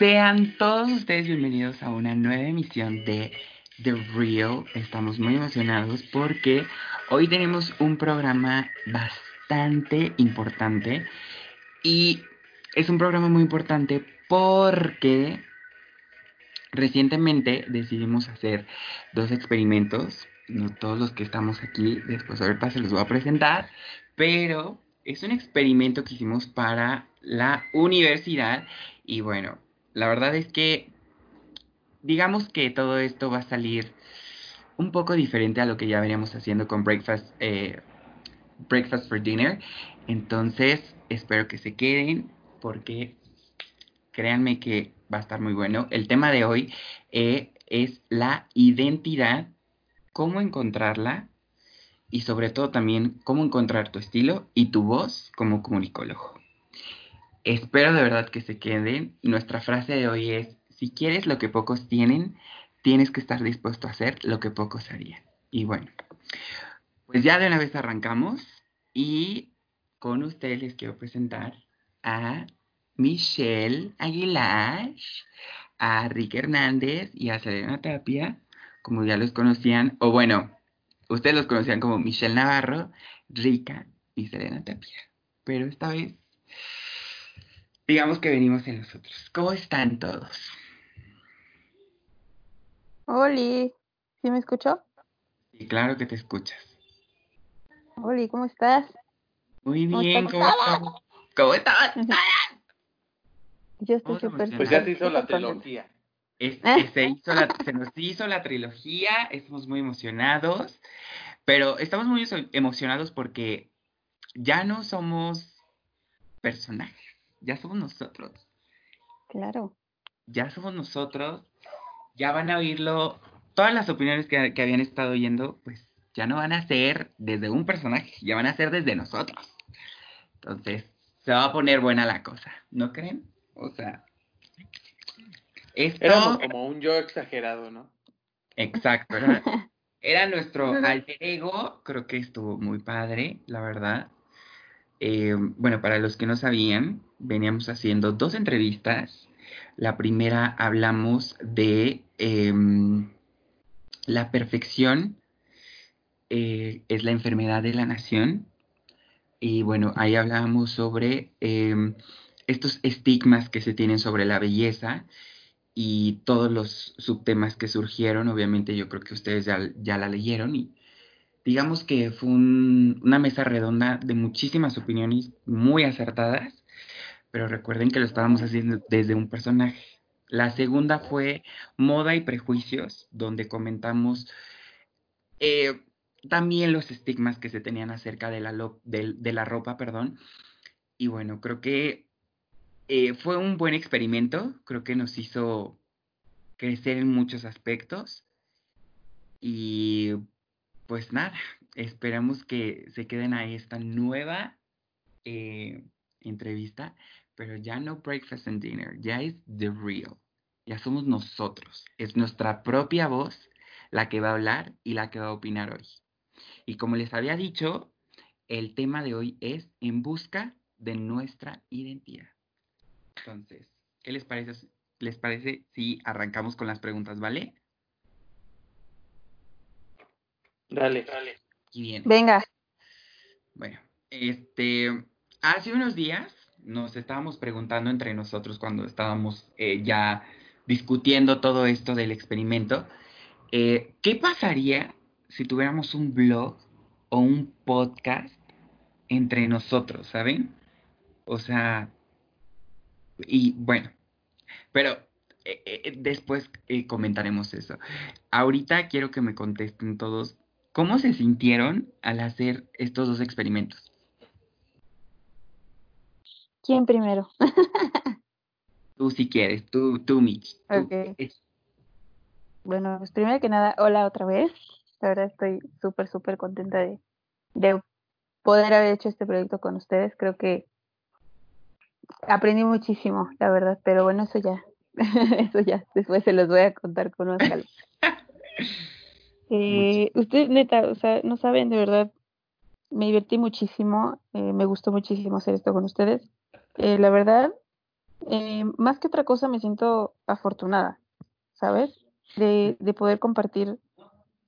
Sean todos ustedes bienvenidos a una nueva emisión de The Real. Estamos muy emocionados porque hoy tenemos un programa bastante importante y es un programa muy importante porque recientemente decidimos hacer dos experimentos. No todos los que estamos aquí, después ahorita se los voy a presentar, pero es un experimento que hicimos para la universidad y bueno, la verdad es que digamos que todo esto va a salir un poco diferente a lo que ya veníamos haciendo con Breakfast, eh, Breakfast for Dinner. Entonces, espero que se queden porque créanme que va a estar muy bueno. El tema de hoy eh, es la identidad, cómo encontrarla y sobre todo también cómo encontrar tu estilo y tu voz como comunicólogo. Espero de verdad que se queden. Nuestra frase de hoy es, si quieres lo que pocos tienen, tienes que estar dispuesto a hacer lo que pocos harían. Y bueno, pues ya de una vez arrancamos y con ustedes les quiero presentar a Michelle Aguilar, a Rick Hernández y a Selena Tapia, como ya los conocían, o bueno, ustedes los conocían como Michelle Navarro, Rica y Selena Tapia. Pero esta vez digamos que venimos en nosotros. ¿Cómo están todos? Oli, ¿sí me escuchó? Sí, claro que te escuchas. Oli, ¿cómo estás? Muy bien, ¿cómo estás? ¿Cómo estás? Yo estoy súper Pues ya se hizo la trilogía. se, hizo la, se nos hizo la trilogía, estamos muy emocionados, pero estamos muy emocionados porque ya no somos personajes ya somos nosotros. Claro. Ya somos nosotros, ya van a oírlo, todas las opiniones que, habían estado oyendo, pues ya no van a ser desde un personaje, ya van a ser desde nosotros. Entonces, se va a poner buena la cosa, ¿no creen? O sea, esto... Éramos como un yo exagerado, ¿no? Exacto, era, era nuestro alter ego, creo que estuvo muy padre, la verdad. Eh, bueno, para los que no sabían, veníamos haciendo dos entrevistas. La primera hablamos de em, la perfección eh, es la enfermedad de la nación. Y bueno, ahí hablábamos sobre em, estos estigmas que se tienen sobre la belleza y todos los subtemas que surgieron. Obviamente yo creo que ustedes ya, ya la leyeron y digamos que fue una mesa redonda de muchísimas opiniones muy acertadas, pero recuerden que lo estábamos haciendo desde un personaje. La segunda fue Moda y Prejuicios, donde comentamos eh, también los estigmas que se tenían acerca de la, de, la ropa, perdón. Y bueno, creo que eh, fue un buen experimento, creo que nos hizo crecer en muchos aspectos. Y pues nada, esperamos que se queden a esta nueva eh, entrevista, pero ya no Breakfast and Dinner, ya es The Real, ya somos nosotros, es nuestra propia voz la que va a hablar y la que va a opinar hoy. Y como les había dicho, el tema de hoy es en busca de nuestra identidad. Entonces, ¿qué les parece, les parece si arrancamos con las preguntas, vale? Dale, dale. Y bien. Venga. Bueno, este, hace unos días nos estábamos preguntando entre nosotros cuando estábamos eh, ya discutiendo todo esto del experimento, eh, ¿qué pasaría si tuviéramos un blog o un podcast entre nosotros, ¿saben? O sea, y bueno, pero eh, después comentaremos eso. Ahorita quiero que me contesten todos ¿Cómo se sintieron al hacer estos dos experimentos? ¿Quién primero? tú si quieres, tú, tú Mitch. Bueno, pues primero que nada, hola otra vez. La verdad estoy súper, súper contenta de, de poder haber hecho este proyecto con ustedes. Creo que aprendí muchísimo, la verdad, pero bueno, eso ya, eso ya, después se los voy a contar con más calma. eh, ustedes, neta, o sea, no saben, de verdad, me divertí muchísimo, eh, me gustó muchísimo hacer esto con ustedes. Eh, la verdad, eh, más que otra cosa me siento afortunada, ¿sabes? De, de poder compartir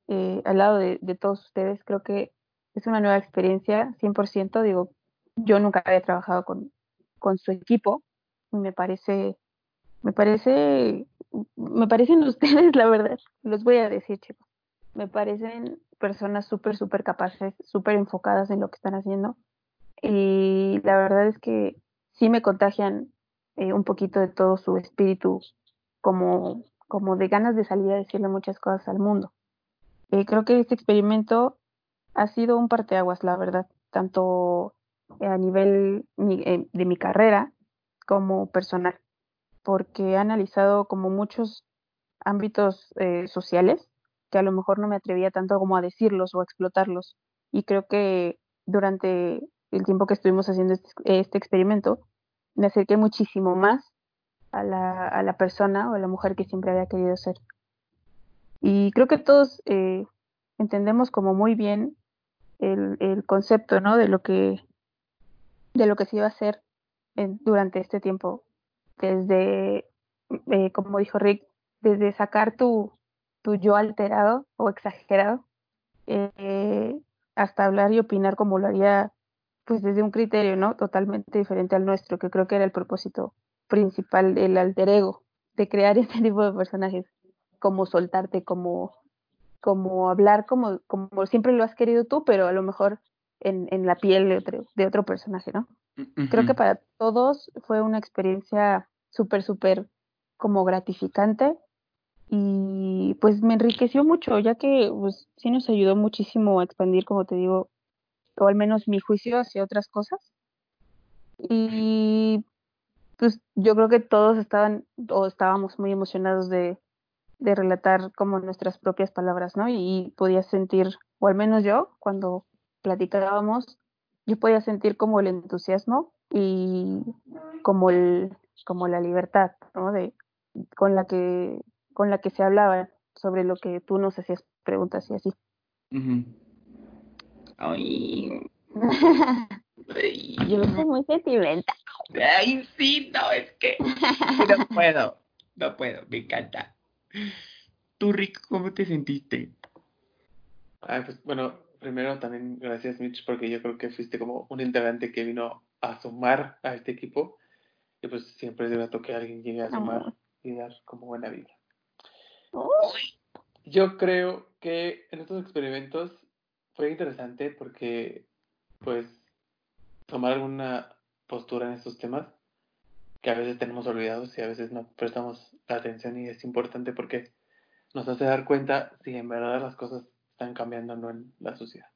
eh, al lado de, todos ustedes. Creo que es una nueva experiencia, 100%. Digo, yo nunca había trabajado con, con su equipo y me parece, me parece, me parecen ustedes, la verdad, los voy a decir, chicos. Me parecen personas súper, súper capaces, súper enfocadas en lo que están haciendo. Y la verdad es que sí me contagian eh, un poquito de todo su espíritu como, como de ganas de salir a decirle muchas cosas al mundo. Eh, creo que este experimento ha sido un parteaguas, la verdad, tanto a nivel eh, de mi carrera como personal, porque he analizado como muchos ámbitos eh, sociales que a lo mejor no me atrevía tanto como a decirlos o a explotarlos. Y creo que durante el tiempo que estuvimos haciendo este, este experimento, me acerqué muchísimo más a la, a la, persona o a la mujer que siempre había querido ser. Y creo que todos eh, entendemos como muy bien el, el, concepto ¿no? de lo que de lo que se iba a hacer en, durante este tiempo desde eh, como dijo Rick desde sacar tu, tu yo alterado o exagerado eh, hasta hablar y opinar como lo haría pues desde un criterio, ¿no? Totalmente diferente al nuestro, que creo que era el propósito principal del alter ego, de crear este tipo de personajes, como soltarte, como, como hablar como, como siempre lo has querido tú, pero a lo mejor en, en la piel de otro, de otro personaje, ¿no? Uh -huh. Creo que para todos fue una experiencia súper, súper como gratificante y pues me enriqueció mucho, ya que pues sí nos ayudó muchísimo a expandir, como te digo, o al menos mi juicio hacia otras cosas. Y pues yo creo que todos estaban o estábamos muy emocionados de, de relatar como nuestras propias palabras, ¿no? Y podía sentir, o al menos yo, cuando platicábamos, yo podía sentir como el entusiasmo y como el como la libertad, ¿no? De con la que con la que se hablaba sobre lo que tú nos hacías preguntas y así. Uh -huh. Ay. Ay. Yo soy muy sentimental. Ay, sí, no, es que no puedo, no puedo, me encanta. Tú, Rick, ¿cómo te sentiste? Ay, pues bueno, primero también gracias, Mitch, porque yo creo que fuiste como un integrante que vino a sumar a este equipo. Y pues siempre es grato que alguien llegue a sumar oh. y dar como buena vida. Oh. Yo creo que en estos experimentos fue interesante porque, pues, tomar alguna postura en estos temas que a veces tenemos olvidados y a veces no prestamos atención y es importante porque nos hace dar cuenta si en verdad las cosas están cambiando o no en la sociedad.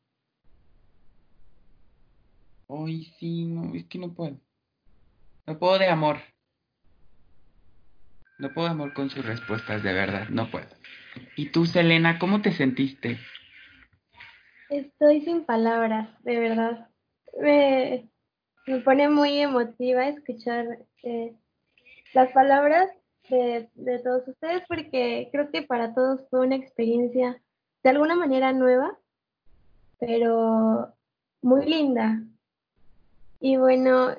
Ay, sí, no, es que no puedo. No puedo de amor. No puedo de amor con sus respuestas, de verdad, no puedo. ¿Y tú, Selena, cómo te sentiste? Estoy sin palabras, de verdad. Me, me pone muy emotiva escuchar eh, las palabras de, de, todos ustedes porque creo que para todos fue una experiencia de alguna manera nueva, pero muy linda. Y bueno,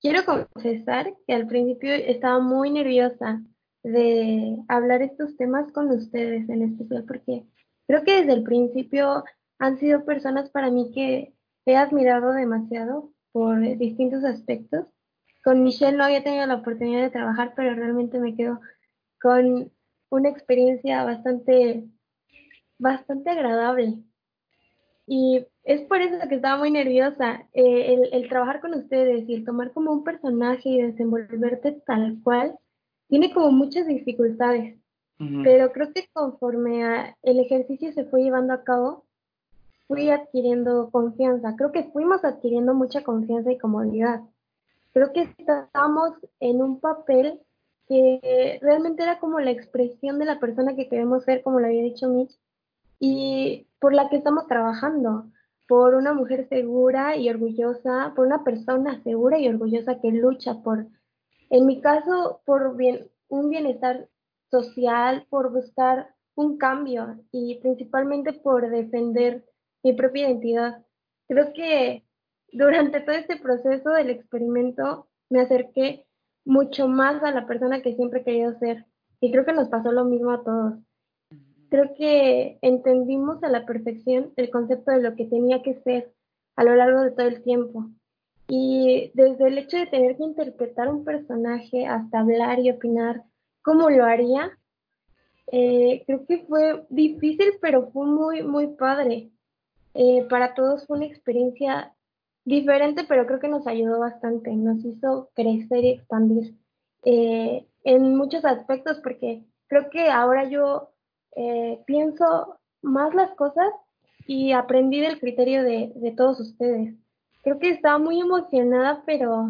quiero confesar que al principio estaba muy nerviosa de hablar estos temas con ustedes en especial porque creo que desde el principio han sido personas para mí que he admirado demasiado por distintos aspectos. Con Michelle no había tenido la oportunidad de trabajar, pero realmente me quedo con una experiencia bastante, bastante agradable. Y es por eso que estaba muy nerviosa. Eh, el, el, trabajar con ustedes y el tomar como un personaje y desenvolverte tal cual tiene como muchas dificultades. Uh -huh. Pero creo que conforme a el ejercicio se fue llevando a cabo, fui adquiriendo confianza. Creo que fuimos adquiriendo mucha confianza y comodidad. Creo que estábamos en un papel que realmente era como la expresión de la persona que queremos ser, como lo había dicho Mitch, y por la que estamos trabajando. por una mujer segura y orgullosa, por una persona segura y orgullosa que lucha por, en mi caso, por bien, un bienestar social, por buscar un cambio y principalmente por defender mi propia identidad. Creo que durante todo este proceso del experimento me acerqué mucho más a la persona que siempre he querido ser y creo que nos pasó lo mismo a todos. Creo que entendimos a la perfección el concepto de lo que tenía que ser a lo largo de todo el tiempo. Y desde el hecho de tener que interpretar un personaje hasta hablar y opinar cómo lo haría, eh, creo que fue difícil, pero fue muy, muy padre. Eh, para todos fue una experiencia diferente, pero creo que nos ayudó bastante, nos hizo crecer y expandir eh, en muchos aspectos, porque creo que ahora yo pienso más las cosas y aprendí del criterio de, de, todos ustedes. Creo que estaba muy emocionada, pero,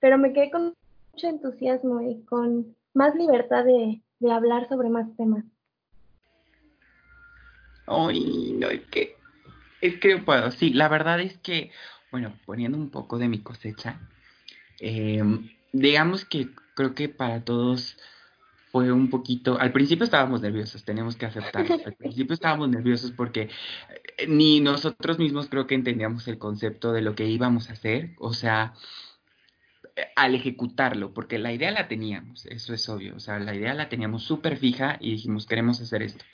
pero me quedé con mucho entusiasmo y con más libertad de, de hablar sobre más temas. Ay, no, que, es que puedo, sí, la verdad es que, bueno, poniendo un poco de mi cosecha, em, digamos que creo que para todos fue un poquito, al principio estábamos nerviosos, tenemos que aceptarlo, al principio estábamos nerviosos porque eh, ni nosotros mismos creo que entendíamos el concepto de lo que íbamos a hacer, o sea, al ejecutarlo, porque la idea la teníamos, eso es obvio, o sea, la idea la teníamos súper fija y dijimos, queremos hacer esto.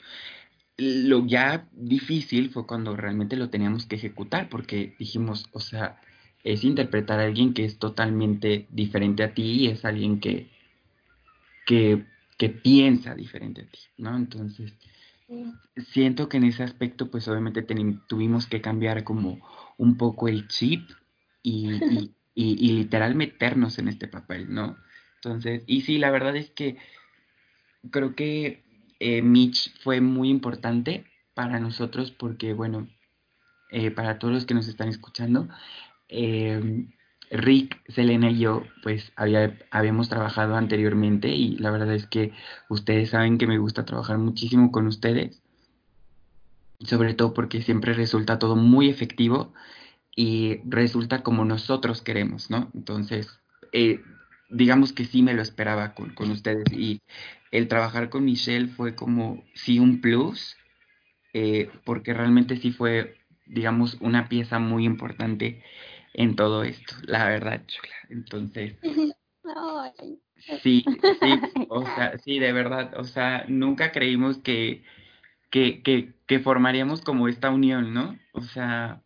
Lo ya difícil fue cuando realmente lo teníamos que ejecutar, porque dijimos, o sea, es interpretar a alguien que es totalmente diferente a ti y es alguien que, que, que piensa diferente a ti, ¿no? Entonces, siento que en ese aspecto, pues obviamente tuvimos que cambiar como un poco el chip y, y, literal meternos en este papel, ¿no? Entonces, y sí, la verdad es que creo que eh, Mitch fue muy importante para nosotros porque, bueno, eh, para todos los que nos están escuchando, eh, Rick, Selena y yo, pues había, habíamos trabajado anteriormente y la verdad es que ustedes saben que me gusta trabajar muchísimo con ustedes, sobre todo porque siempre resulta todo muy efectivo y resulta como nosotros queremos, ¿no? Entonces, eh, digamos que sí me lo esperaba con, con, ustedes y el trabajar con Michelle fue como, sí, un plus, eh, porque realmente sí fue, digamos, una pieza muy importante en todo esto, la verdad, chula. Entonces, sí, sí, o sea, sí, de verdad, o sea, nunca creímos que, que, que, que formaríamos como esta unión, ¿no? O sea,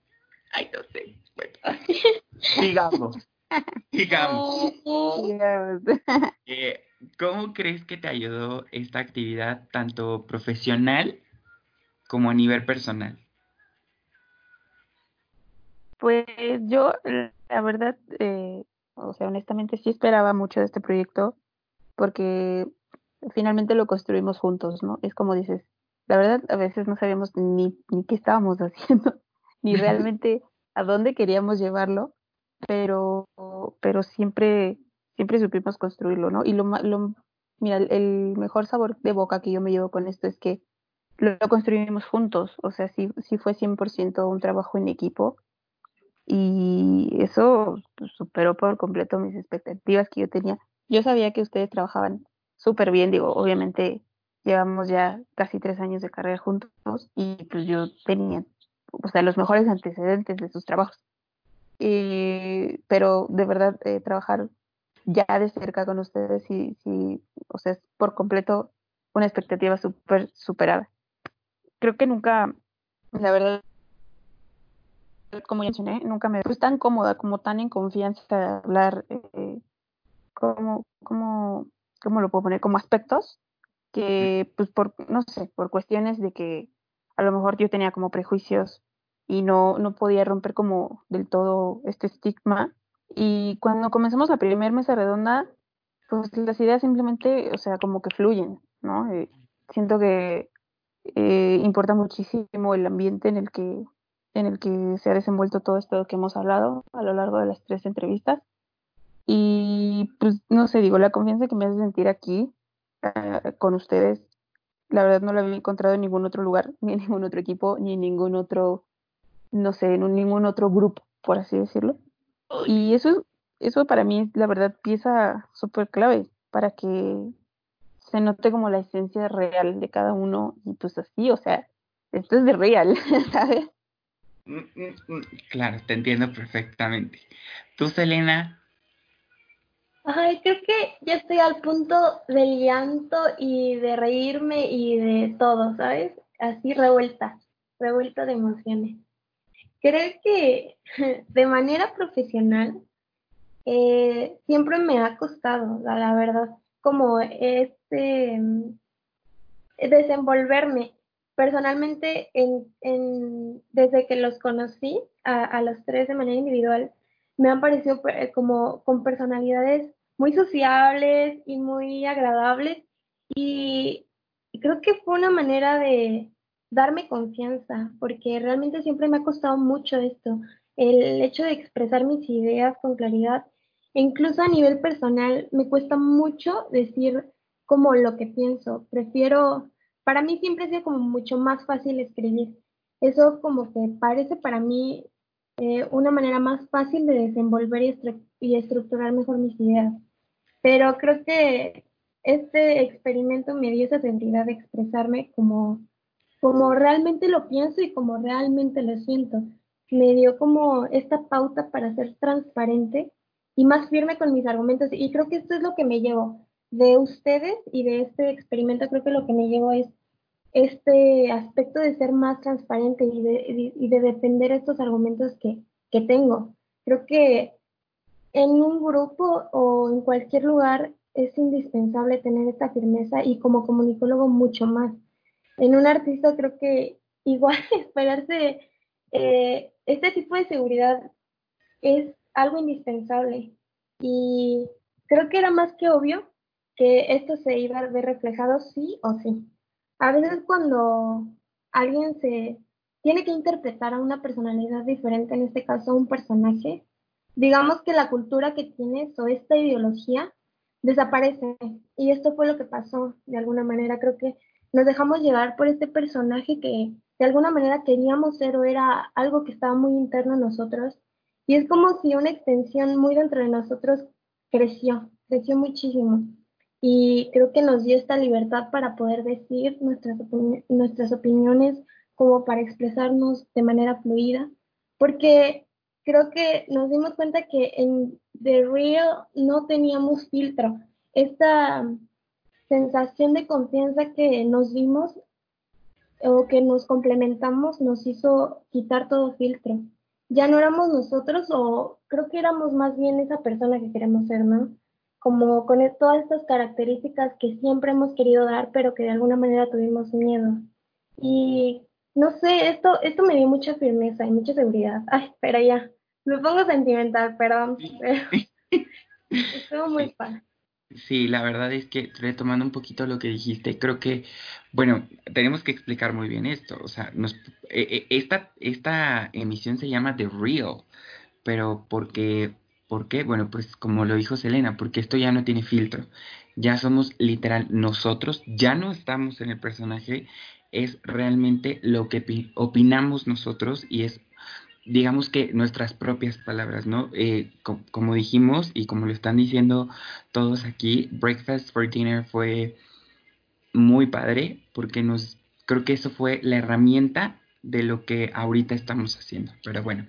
Ay, no sé. Bueno, Sigamos. Eh, ¿Cómo crees que te ayudó esta actividad tanto profesional como a nivel personal? Pues yo, la verdad, eh, o sea, honestamente sí esperaba mucho de este proyecto porque finalmente lo construimos juntos, ¿no? Es como dices, la verdad a veces no sabíamos ni, ni qué estábamos haciendo ni realmente a dónde queríamos llevarlo, pero, pero siempre, siempre supimos construirlo, ¿no? Y lo, lo mira, el mejor sabor de boca que yo me llevo con esto es que lo, construimos juntos, o sea, sí, sí fue 100% un trabajo en equipo y eso superó por completo mis expectativas que yo tenía. Yo sabía que ustedes trabajaban súper bien, digo, obviamente llevamos ya casi tres años de carrera juntos y pues yo tenía o sea, los mejores antecedentes de sus trabajos. Pero de verdad, eh, trabajar ya de cerca con ustedes, y o sea, es por completo una expectativa súper superada. Creo que nunca, la verdad, como ya mencioné, nunca me fui tan cómoda, como tan en confianza hablar, eh, como, como, ¿cómo lo puedo poner? Como aspectos que, pues, por, no sé, por cuestiones de que a lo mejor yo tenía como prejuicios y no, no podía romper como del todo este estigma. Y cuando comenzamos la primera mesa redonda, pues las ideas simplemente, o sea, como que fluyen, ¿no? Eh, siento que eh, importa muchísimo el ambiente en el que en el que se ha desenvuelto todo esto que hemos hablado a lo largo de las tres entrevistas. Y pues no sé, digo, la confianza que me hace sentir aquí eh, con ustedes la verdad no lo había encontrado en ningún otro lugar, ni en ningún otro equipo, ni en ningún otro no sé, en ningún otro grupo, por así decirlo. Y eso, eso para mí es la verdad pieza súper clave para que se note como la esencia real de cada uno y pues así, o sea, esto es de real, ¿sabes? Mm, mm, mm, claro, te entiendo perfectamente. ¿Tú, Selena? Ay, creo que ya estoy al punto del llanto y de reírme y de todo, ¿sabes? Así revuelta, revuelta de emociones. Creo que de manera profesional eh, siempre me ha costado, la, verdad, como este desenvolverme. Personalmente en, desde que los conocí a, los tres de manera individual me han parecido eh, como con personalidades muy sociables y muy agradables. Y creo que fue una manera de darme confianza porque realmente siempre me ha costado mucho esto el hecho de expresar mis ideas con claridad. Incluso a nivel personal me cuesta mucho decir como lo que pienso. Prefiero, para mí siempre ha sido como mucho más fácil escribir. Eso como que parece para mí eh, una manera más fácil de desenvolver y, y estructurar mejor mis ideas. Pero creo que este experimento me dio esa seguridad de expresarme como, como realmente lo pienso y como realmente lo siento me dio como esta pauta para ser transparente y más firme con mis argumentos. Y creo que esto es lo que me llevo de ustedes y de este experimento. Creo que lo que me llevo es este aspecto de ser más transparente y de, y de defender estos argumentos que, que tengo. Creo que en un grupo o en cualquier lugar es indispensable tener esta firmeza y como comunicólogo mucho más. En un artista creo que igual esperarse eh, este tipo de seguridad es algo indispensable y creo que era más que obvio que esto se iba a ver reflejado sí o sí. A veces cuando alguien se tiene que interpretar a una personalidad diferente, en este caso un personaje, digamos que la cultura que tienes o esta ideología desaparece. Y esto fue lo que pasó de alguna manera. Creo que nos dejamos llevar por este personaje que de alguna manera queríamos ser o era algo que estaba muy interno en nosotros. Y es como si una extensión muy dentro de nosotros creció, creció muchísimo. Y creo que nos dio esta libertad para poder decir nuestras, nuestras opiniones, como para expresarnos de manera fluida, porque creo que nos dimos cuenta que en The Real no teníamos filtro. Esta sensación de confianza que nos dimos o que nos complementamos nos hizo quitar todo filtro. Ya no éramos nosotros o creo que éramos más bien esa persona que queremos ser, ¿no? Como con e, todas estas características que siempre hemos querido dar, pero que de alguna manera tuvimos miedo. Y no sé, esto, esto me dio mucha firmeza y mucha seguridad. Ay, espera ya, me pongo sentimental, perdón. Estuvo muy padre. Sí, la verdad es que retomando un poquito lo que dijiste, creo que, bueno, tenemos que explicar muy bien esto. O sea, nos, e, e, esta, esta emisión se llama The Real, pero porque, ¿por qué? Bueno, pues como lo dijo Selena, porque esto ya no tiene filtro. Ya somos literal nosotros, ya no estamos en el personaje, es realmente lo que opinamos nosotros y es digamos que nuestras propias palabras, ¿no? Eh, como dijimos y como lo están diciendo todos aquí, Breakfast for Dinner fue muy padre porque nos, creo que eso fue la herramienta de lo que ahorita estamos haciendo. Pero bueno,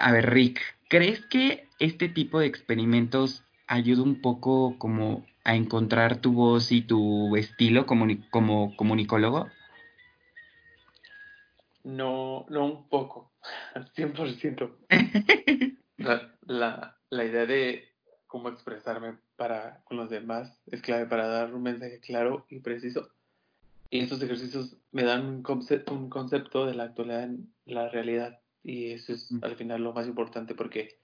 a ver, Rick, ¿crees que este tipo de experimentos ayuda un poco como a encontrar tu voz y tu estilo como, comunicólogo? No, no un poco, 100%. la, la, la idea de cómo expresarme para con los demás es clave para dar un mensaje claro y preciso. Y estos ejercicios me dan un, concepto, un concepto de la actualidad en la realidad. Y eso es mm. al final lo más importante porque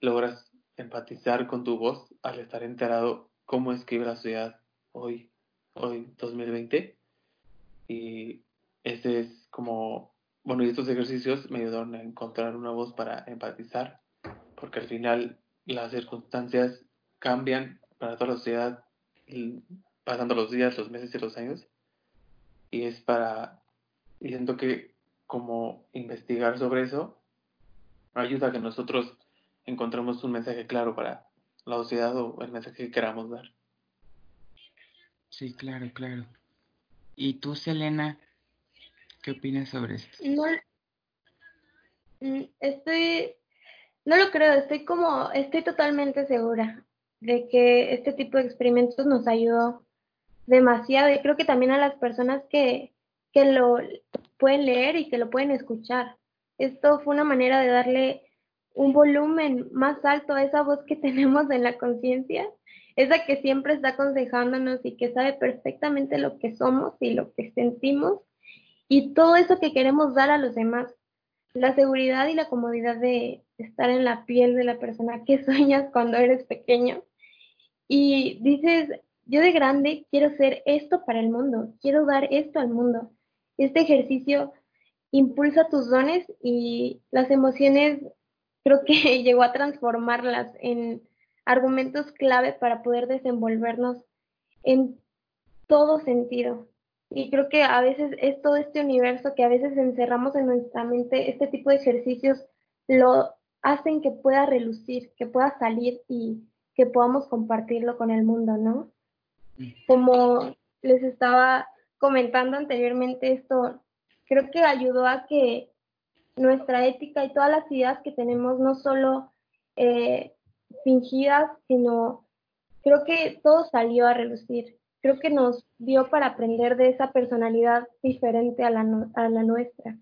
logras empatizar con tu voz al estar enterado cómo escribe la sociedad hoy, hoy 2020. Y ese es como bueno, y estos ejercicios me ayudaron a encontrar una voz para empatizar, porque al final las circunstancias cambian para toda la sociedad, pasando los días, los meses y los años, y es para, y siento que como investigar sobre eso, ayuda a que nosotros encontremos un mensaje claro para la sociedad o el mensaje que queramos dar. Sí, claro, claro. ¿Y tú, Selena, qué opinas sobre esto? No, mm, estoy, no lo creo, estoy como, estoy totalmente segura de que este tipo de experimentos nos ayudó demasiado y creo que también a las personas que, que lo pueden leer y que lo pueden escuchar. Esto fue una manera de darle un volumen más alto a esa voz que tenemos en la conciencia, esa que siempre está aconsejándonos y que sabe perfectamente lo que somos y lo que sentimos y todo eso que queremos dar a los demás. La seguridad y la comodidad de estar en la piel de la persona que sueñas cuando eres pequeño. Y dices, yo de grande quiero ser esto para el mundo, quiero dar esto al mundo. Este ejercicio impulsa tus dones y las emociones creo que llegó a transformarlas en argumentos clave para poder desenvolvernos en todo sentido. Y creo que a veces es todo este universo que a veces encerramos en nuestra mente, este tipo de ejercicios lo hacen que pueda relucir, que pueda salir y que podamos compartirlo con el mundo, ¿no? Como les estaba comentando anteriormente, esto creo que ayudó a que nuestra ética y todas las ideas que tenemos no solo eh, fingidas, sino creo que todo salió a relucir. Creo que nos dio para aprender de esa personalidad diferente a la, a la nuestra.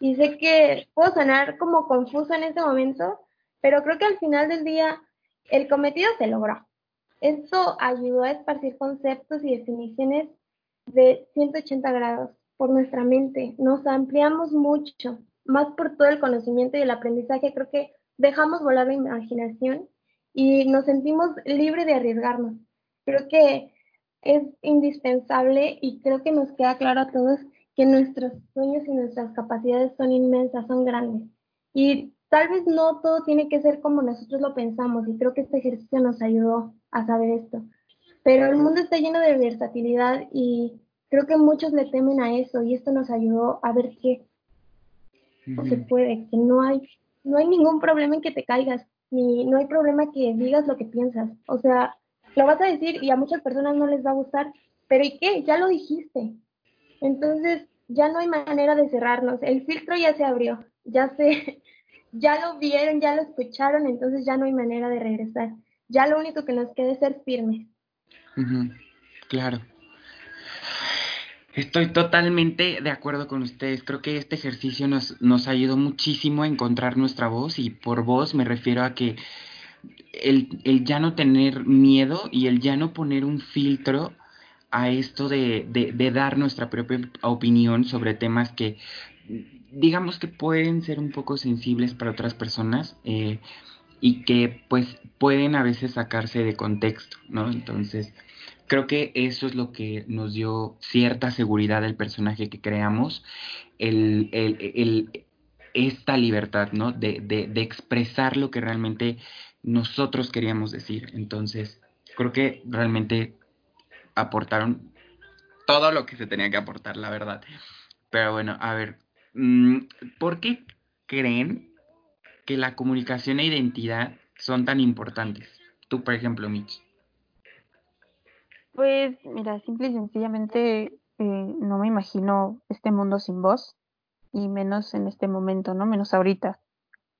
Y sé que puedo sonar como confusa en ese momento, pero creo que al final del día el cometido se logró. Esto ayudó a esparcir conceptos y definiciones de 180 grados por nuestra mente. Nos ampliamos mucho, más por todo el conocimiento y el aprendizaje. Creo que dejamos volar la imaginación y nos sentimos libres de arriesgarnos. Creo que es indispensable y creo que nos queda claro a todos que nuestros sueños y nuestras capacidades son inmensas, son grandes. Y tal vez no todo tiene que ser como nosotros lo pensamos y creo que este ejercicio nos ayudó a saber esto. Pero el mundo está lleno de versatilidad y creo que muchos le temen a eso y esto nos ayudó a ver que se puede, que no hay, no hay ningún problema en que te caigas, ni no hay problema que digas lo que piensas. O sea, lo vas a decir y a muchas personas no les va a gustar, pero ¿y qué? Ya lo dijiste. Entonces, ya no hay manera de cerrarnos. El filtro ya se abrió, ya se, ya lo vieron, ya lo escucharon, entonces ya no hay manera de regresar. Ya lo único que nos queda es ser firmes. Claro. Estoy totalmente de acuerdo con ustedes. Creo que este ejercicio nos, nos ayudó muchísimo a encontrar nuestra voz y por voz me refiero a que el, el ya no tener miedo y el ya no poner un filtro a esto de, de, dar nuestra propia opinión sobre temas que digamos que pueden ser un poco sensibles para otras personas eh, y que pues pueden a veces sacarse de contexto, ¿no? Entonces, creo que eso es lo que nos dio cierta seguridad del personaje que creamos, el, el, esta libertad, ¿no? De, de, de, expresar lo que realmente nosotros queríamos decir. Entonces, creo que realmente aportaron todo lo que se tenía que aportar, la verdad. Pero bueno, a ver, mm, ¿por qué creen que la comunicación e identidad son tan importantes? Tú, por ejemplo, Mitch. Pues mira, simple y sencillamente eh, no me imagino este mundo sin voz y menos en este momento, ¿no? Menos ahorita.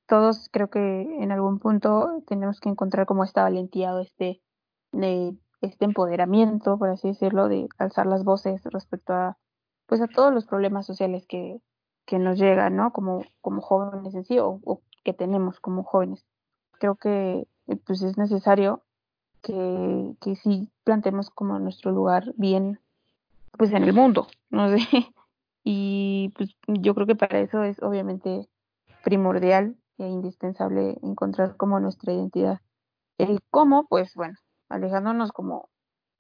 Todos creo que en algún punto tenemos que encontrar como esta valentía o este, este empoderamiento, por así decirlo, de alzar las voces respecto a, pues a todos los problemas sociales que, que nos llegan, ¿no? Como, como jóvenes en sí o, que tenemos como jóvenes. Creo que eh, pues es necesario que, que sí planteemos como nuestro lugar bien, pues en el mundo, no sé. Y pues yo creo que para eso es obviamente primordial e indispensable encontrar como nuestra identidad. El cómo, pues bueno, alejándonos como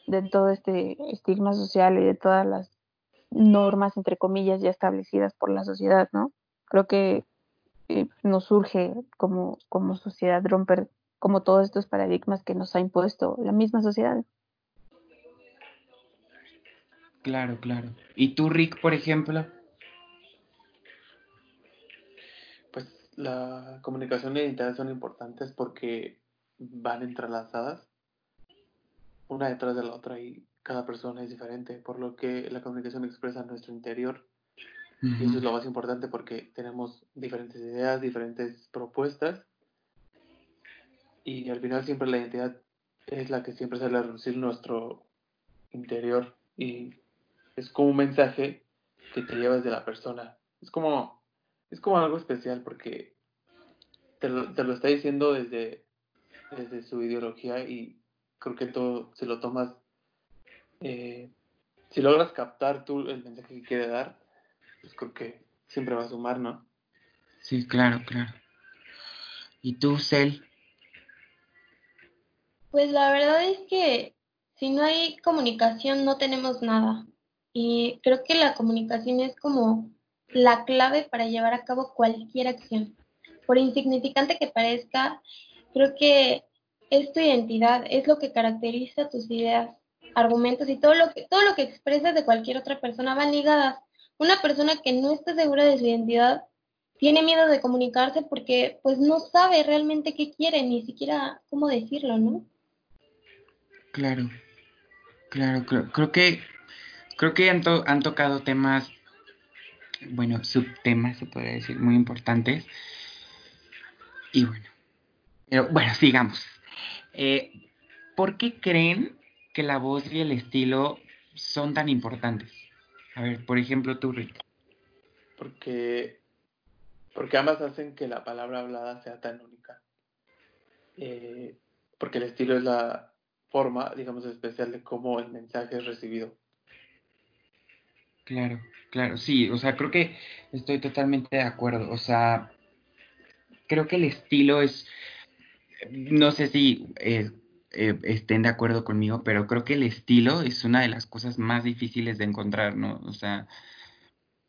de todo este estigma social y de todas las normas, entre comillas, ya establecidas por la sociedad, ¿no? Creo que eh, nos surge como, como sociedad romper como todos estos paradigmas que nos ha impuesto la misma sociedad. Claro, claro. ¿Y tú, Rick, por ejemplo? La comunicación y la identidad son importantes porque van entrelazadas una detrás de la otra y cada persona es diferente, por lo que la comunicación expresa nuestro interior. Y eso es lo más importante porque tenemos diferentes ideas, diferentes propuestas y al final siempre la identidad es la que siempre sale a reducir nuestro interior y es como un mensaje que te llevas de la persona. Es como, es como algo especial porque te lo, te lo está diciendo desde, desde su ideología y creo que todo, si lo tomas, eh, si logras captar tú el mensaje que quiere dar, pues creo que siempre va a sumar, ¿no? Sí, claro, claro. ¿Y tú, Cel? Pues la verdad es que si no hay comunicación no tenemos nada. Y creo que la comunicación es como la clave para llevar a cabo cualquier acción. Por insignificante que parezca, creo que es tu identidad, es lo que caracteriza tus ideas, argumentos y todo lo que todo lo que expresas de cualquier otra persona van ligadas. Una persona que no está segura de su identidad tiene miedo de comunicarse porque pues no sabe realmente qué quiere, ni siquiera cómo decirlo, ¿no? Claro, claro, creo, creo que creo que han, han tocado temas, bueno, subtemas se podría decir, muy importantes. Y bueno, pero bueno, sigamos. Eh, ¿Por qué creen que la voz y el estilo son tan importantes? A ver, por ejemplo, tú, Rick. Porque, porque ambas hacen que la palabra hablada sea tan única. Eh, porque el estilo es la forma, digamos, especial de cómo el mensaje es recibido. Claro, claro, sí, o sea, creo que estoy totalmente de acuerdo. O sea, creo que el estilo es, no sé si eh, eh, estén de acuerdo conmigo, pero creo que el estilo es una de las cosas más difíciles de encontrar, ¿no? O sea,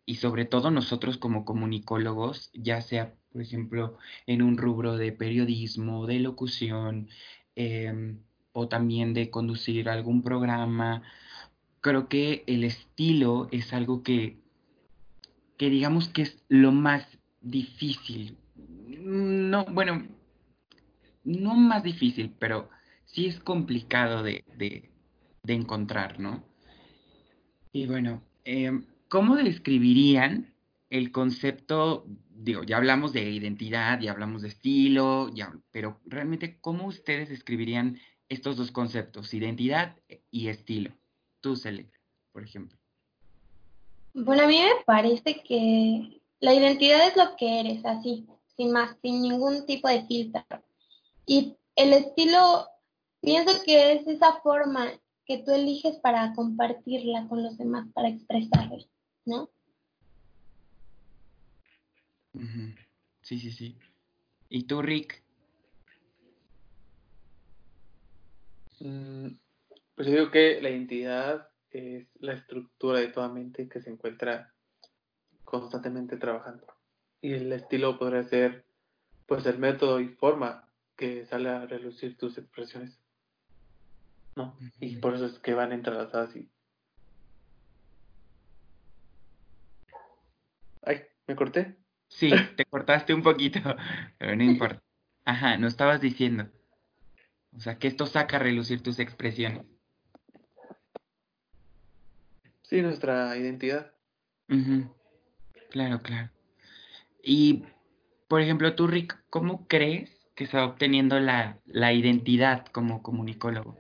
y sobre todo nosotros como comunicólogos, ya sea, por ejemplo, en un rubro de periodismo, de locución, em, o también de conducir algún programa, creo que el estilo es algo que, que digamos que es lo más difícil. No, bueno, no más difícil, pero sí es complicado de, de, encontrar, ¿no? Y bueno, em, ¿cómo describirían el concepto, digo, ya hablamos de identidad, ya hablamos de estilo, ya, pero realmente, ¿cómo ustedes describirían estos dos conceptos, identidad y estilo? Tú, Cele, por ejemplo. Bueno, a mí me parece que la identidad es lo que eres, así, sin más, sin ningún tipo de filtro. Y el estilo, pienso que es esa forma que tú eliges para compartirla con los demás, para expresarla, ¿no? Sí, sí, sí. ¿Y tú, Rick? Pues yo digo que la identidad es la estructura de toda mente que se encuentra constantemente trabajando. Y el estilo podría ser pues el método y forma que sale a relucir tus expresiones. ¿No? Y por eso es que van entrelazadas y... Ay, ¿me corté? Sí, te cortaste un poquito, pero no importa. Ajá, no estabas diciendo. O sea, que esto saca a relucir tus expresiones. Sí, nuestra identidad. Claro, claro. Y, por ejemplo, tú, Rick, ¿cómo crees que se va obteniendo la, la identidad como comunicólogo?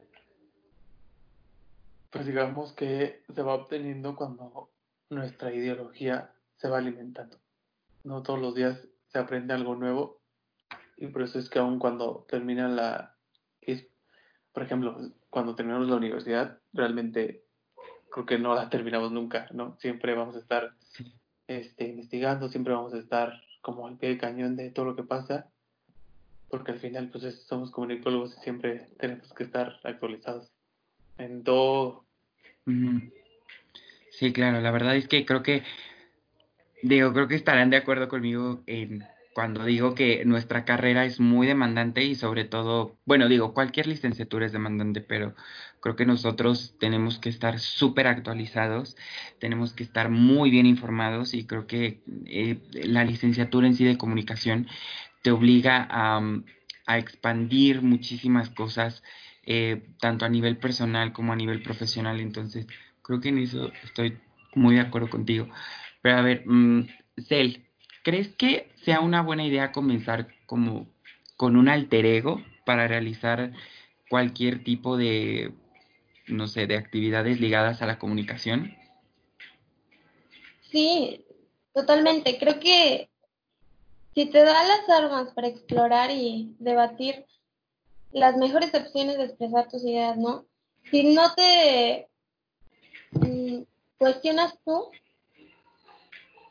Pues digamos que se va obteniendo cuando nuestra ideología se va alimentando. No todos los días se aprende algo nuevo y por eso es que aun cuando termina la... por ejemplo, cuando terminamos la universidad, realmente creo que no la terminamos nunca, ¿no? Siempre vamos a estar este, investigando, siempre vamos a estar como al pie del cañón de todo lo que pasa porque al final pues somos comunicólogos y siempre tenemos que estar actualizados en todo. Sí, claro, la verdad es que creo que, digo, creo que estarán de acuerdo conmigo en cuando digo que nuestra carrera es muy demandante y sobre todo, bueno, digo, cualquier licenciatura es demandante, pero creo que nosotros tenemos que estar súper actualizados, tenemos que estar muy bien informados y creo que eh, la licenciatura en sí de comunicación te obliga a, a expandir muchísimas cosas, eh, tanto a nivel personal como a nivel profesional. Entonces, creo que en eso estoy muy de acuerdo contigo. Pero a ver, mm, Cel, ¿crees que sea una buena idea comenzar como con un alter ego para realizar cualquier tipo de, no sé, de actividades ligadas a la comunicación? Sí, totalmente. Creo que si te da las armas para explorar y debatir las mejores opciones de expresar tus ideas, ¿no? Si no te mm, cuestionas tú,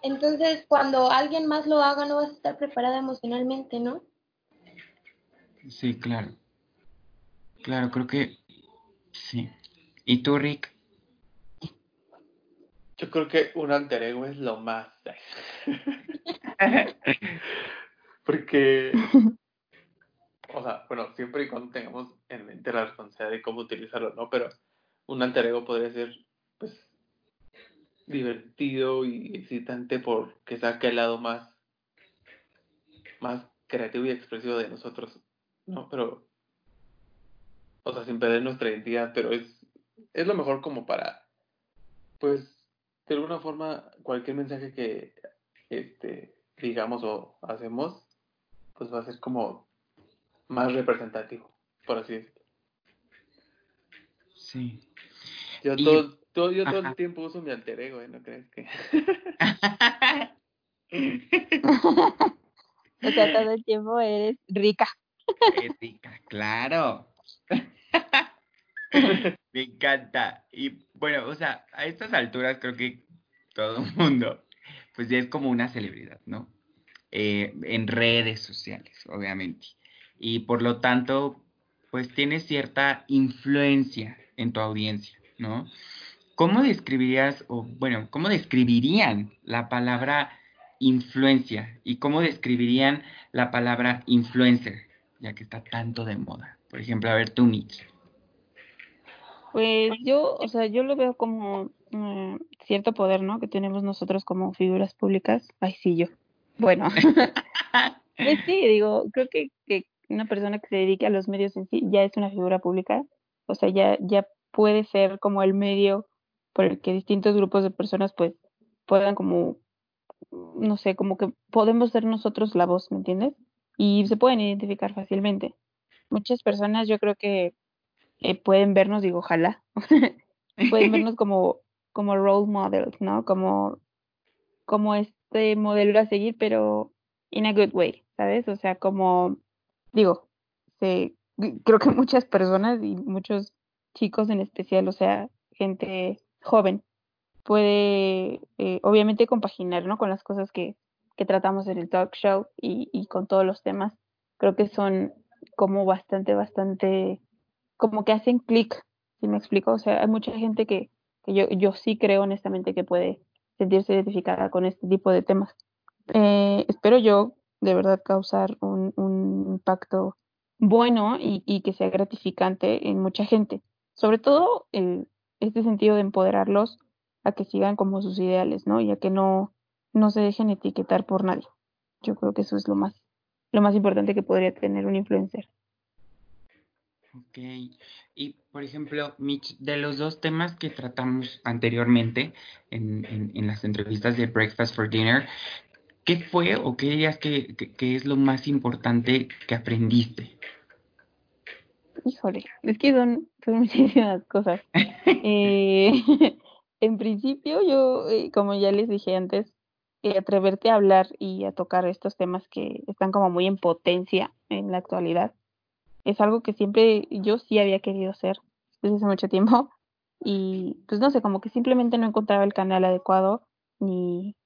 entonces cuando alguien más lo haga no vas a estar preparada emocionalmente, ¿no? Sí, claro. Claro, creo que sí. ¿Y tú, Rick? Yo creo que un alter ego es lo más. Porque, o sea, bueno, siempre y cuando tengamos en mente la responsabilidad de cómo utilizarlo, ¿no? Pero un alter ego podría ser, divertido y excitante porque saque el lado más, más creativo y expresivo de nosotros, ¿no? Pero, o sea, sin perder nuestra identidad, pero es, es lo mejor como para, pues, de alguna forma, cualquier mensaje que este, digamos o hacemos, pues va a ser como más representativo, por así decirlo. Sí. Yo, todo, todo, yo todo el tiempo uso mi alter ego, ¿eh? ¿No crees que? o sea, todo el tiempo eres rica. Es rica, claro. Me encanta. Y bueno, o sea, a estas alturas creo que todo el mundo, pues ya es como una celebridad, ¿no? Eh, en redes sociales, obviamente. Y por lo tanto, pues tiene cierta influencia en tu audiencia, ¿no? ¿Cómo describirías, o bueno, cómo describirían la palabra influencia y cómo describirían la palabra influencer, ya que está tanto de moda? Por ejemplo, a ver, tú, Mitch. Pues yo, o sea, yo lo veo como mm, cierto poder, ¿no? Que tenemos nosotros como figuras públicas. Ay, sí, yo. Bueno, pues sí, digo, creo que, que una persona que se dedique a los medios en sí ya es una figura pública. O sea, ya, ya puede ser como el medio por el que distintos grupos de personas pues puedan como, no sé, como que podemos ser nosotros la voz, ¿me entiendes? Y se pueden identificar fácilmente. Muchas personas yo creo que eh, pueden vernos, digo, ojalá, pueden vernos como, como role models, ¿no? Como, como este modelo a seguir, pero in a good way, ¿sabes? O sea, como, digo, se, creo que muchas personas y muchos chicos en especial, o sea, gente joven, puede eh, obviamente compaginar, ¿no? Con las cosas que, que tratamos en el talk show y, y con todos los temas. Creo que son como bastante, bastante como que hacen clic, si me explico? O sea, hay mucha gente que, que yo, yo sí creo honestamente que puede sentirse identificada con este tipo de temas. Eh, espero yo de verdad causar un, un impacto bueno y, y, que sea gratificante en mucha gente. Sobre todo en este sentido de empoderarlos a que sigan como sus ideales, ¿no? Y a que no, no se dejen etiquetar por nadie. Yo creo que eso es lo más, lo más importante que podría tener un influencer. Ok. Y, por ejemplo, Mitch, de los dos temas que tratamos anteriormente en, en, las entrevistas de Breakfast for Dinner, ¿qué fue o qué dirías que, es lo más importante que aprendiste? Híjole, es que son, muchísimas cosas. eh, en principio, yo, eh, como ya les dije antes, eh, atreverte a hablar y a tocar estos temas que están como muy en potencia en la actualidad es algo que siempre yo sí había querido hacer desde hace mucho tiempo y pues no sé, como que simplemente no encontraba el canal adecuado ni,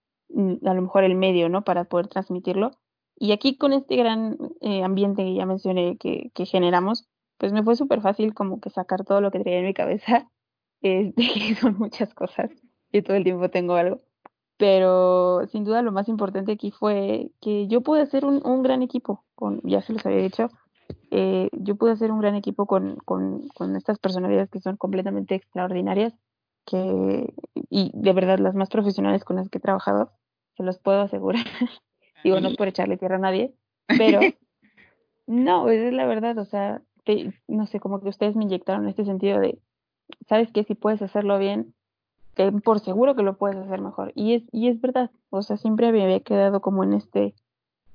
a lo mejor el medio, ¿no? Para poder transmitirlo. Y aquí con este gran eh, ambiente que ya mencioné que generamos, pues me fue súper fácil como que sacar todo lo que traía en mi cabeza, este, que son muchas cosas, y todo el tiempo tengo algo. pero sin duda lo más importante aquí fue que yo pude hacer un, un gran equipo, con, ya se los había dicho, eh, yo pude hacer un gran equipo con, con, con, estas personalidades que son completamente extraordinarias, que, y de verdad las más profesionales con las que he trabajado, se los puedo asegurar. Digo, no es por echarle tierra a nadie, pero no, es la verdad, o sea, no sé, como que ustedes me inyectaron este sentido de, ¿sabes qué? Si puedes hacerlo bien, ten por seguro que lo puedes hacer mejor. Y es, y es verdad, o sea, siempre me había quedado como en este,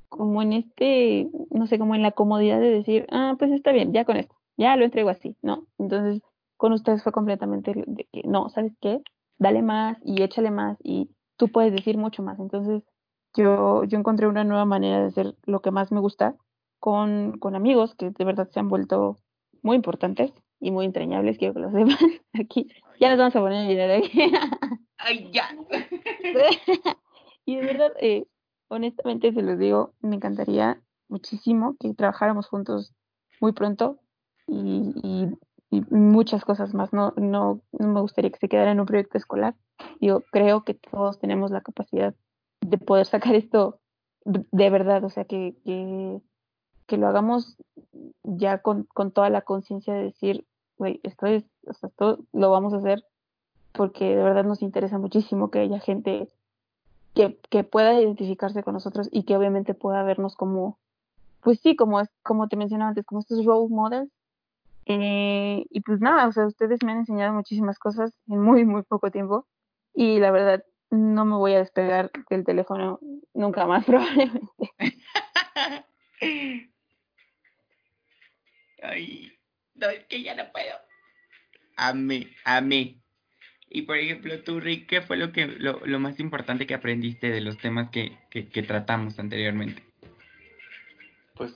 como en este, no sé, como en la comodidad de decir, ah, pues está bien, ya con esto, ya lo entrego así, ¿no? Entonces, con ustedes fue completamente de que, no, ¿sabes qué? Dale más y échale más y tú puedes decir mucho más. Entonces, yo, yo encontré una nueva manera de hacer lo que más me gusta con, con amigos que de verdad se han vuelto muy importantes y muy entrañables, quiero que lo sepan aquí. Ya les vamos a poner el video de aquí. ¡Ay, ya! y de verdad, eh, honestamente se los digo, me encantaría muchísimo que trabajáramos juntos muy pronto y, y, y, muchas cosas más. No, no, no me gustaría que se quedara en un proyecto escolar. Yo creo que todos tenemos la capacidad de poder sacar esto de verdad, o sea, que, que que lo hagamos ya con, con toda la conciencia de decir, güey, esto es, o sea, esto lo vamos a hacer porque de verdad nos interesa muchísimo que haya gente que, que pueda identificarse con nosotros y que obviamente pueda vernos como, pues sí, como es, como te mencionaba antes, como estos role models. Eh, y pues nada, o sea, ustedes me han enseñado muchísimas cosas en muy, muy poco tiempo. Y la verdad, no me voy a despegar del teléfono nunca más, probablemente. Ay, no, es que ya no puedo. Amé, amé. Y por ejemplo, tú, Rick, ¿qué fue lo, que, lo, lo más importante que aprendiste de los temas que, que, que tratamos anteriormente? Pues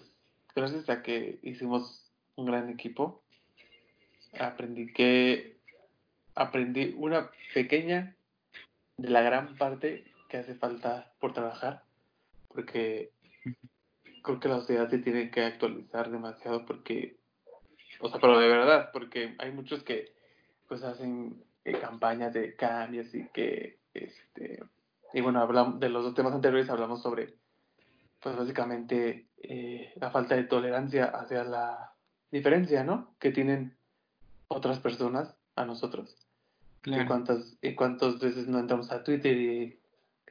gracias a que hicimos un gran equipo, aprendí que aprendí una pequeña de la gran parte que hace falta por trabajar, porque creo que la sociedad se tiene que actualizar demasiado porque o sea, pero de verdad, porque hay muchos que pues hacen eh, campañas de cambios y que, este, y bueno, hablamos de los dos temas anteriores, hablamos sobre, pues básicamente, eh, la falta de tolerancia hacia la diferencia, ¿no? Que tienen otras personas a nosotros. Claro. Y cuántas, y cuántas veces no entramos a Twitter y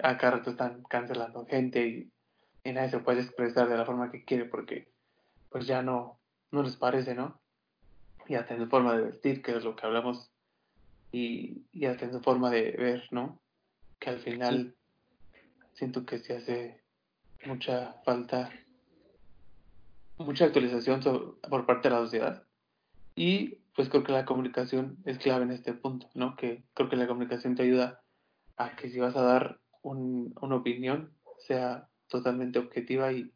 a cada rato están cancelando gente y, y nadie se puede expresar de la forma que quiere porque pues ya no, no les parece, ¿no? y hasta en su forma de vestir, que es lo que hablamos, y, y hasta en su forma de ver, ¿no? Que al final siento que se hace mucha falta, mucha actualización por parte de la sociedad. Y pues creo que la comunicación es clave en este punto, ¿no? Que creo que la comunicación te ayuda a que si vas a dar un, una opinión, sea totalmente objetiva y,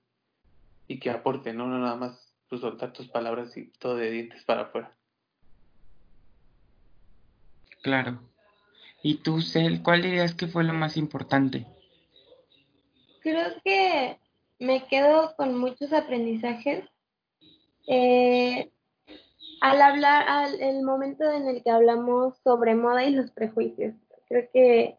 y que aporte, ¿no? No nada más pues, soltar tus palabras y todo de dientes para afuera. Claro. ¿Y tú, Cel, cuál dirías que fue lo más importante? Creo que me quedo con muchos aprendizajes. Eh, al hablar, al el momento en el que hablamos sobre moda y los prejuicios, creo que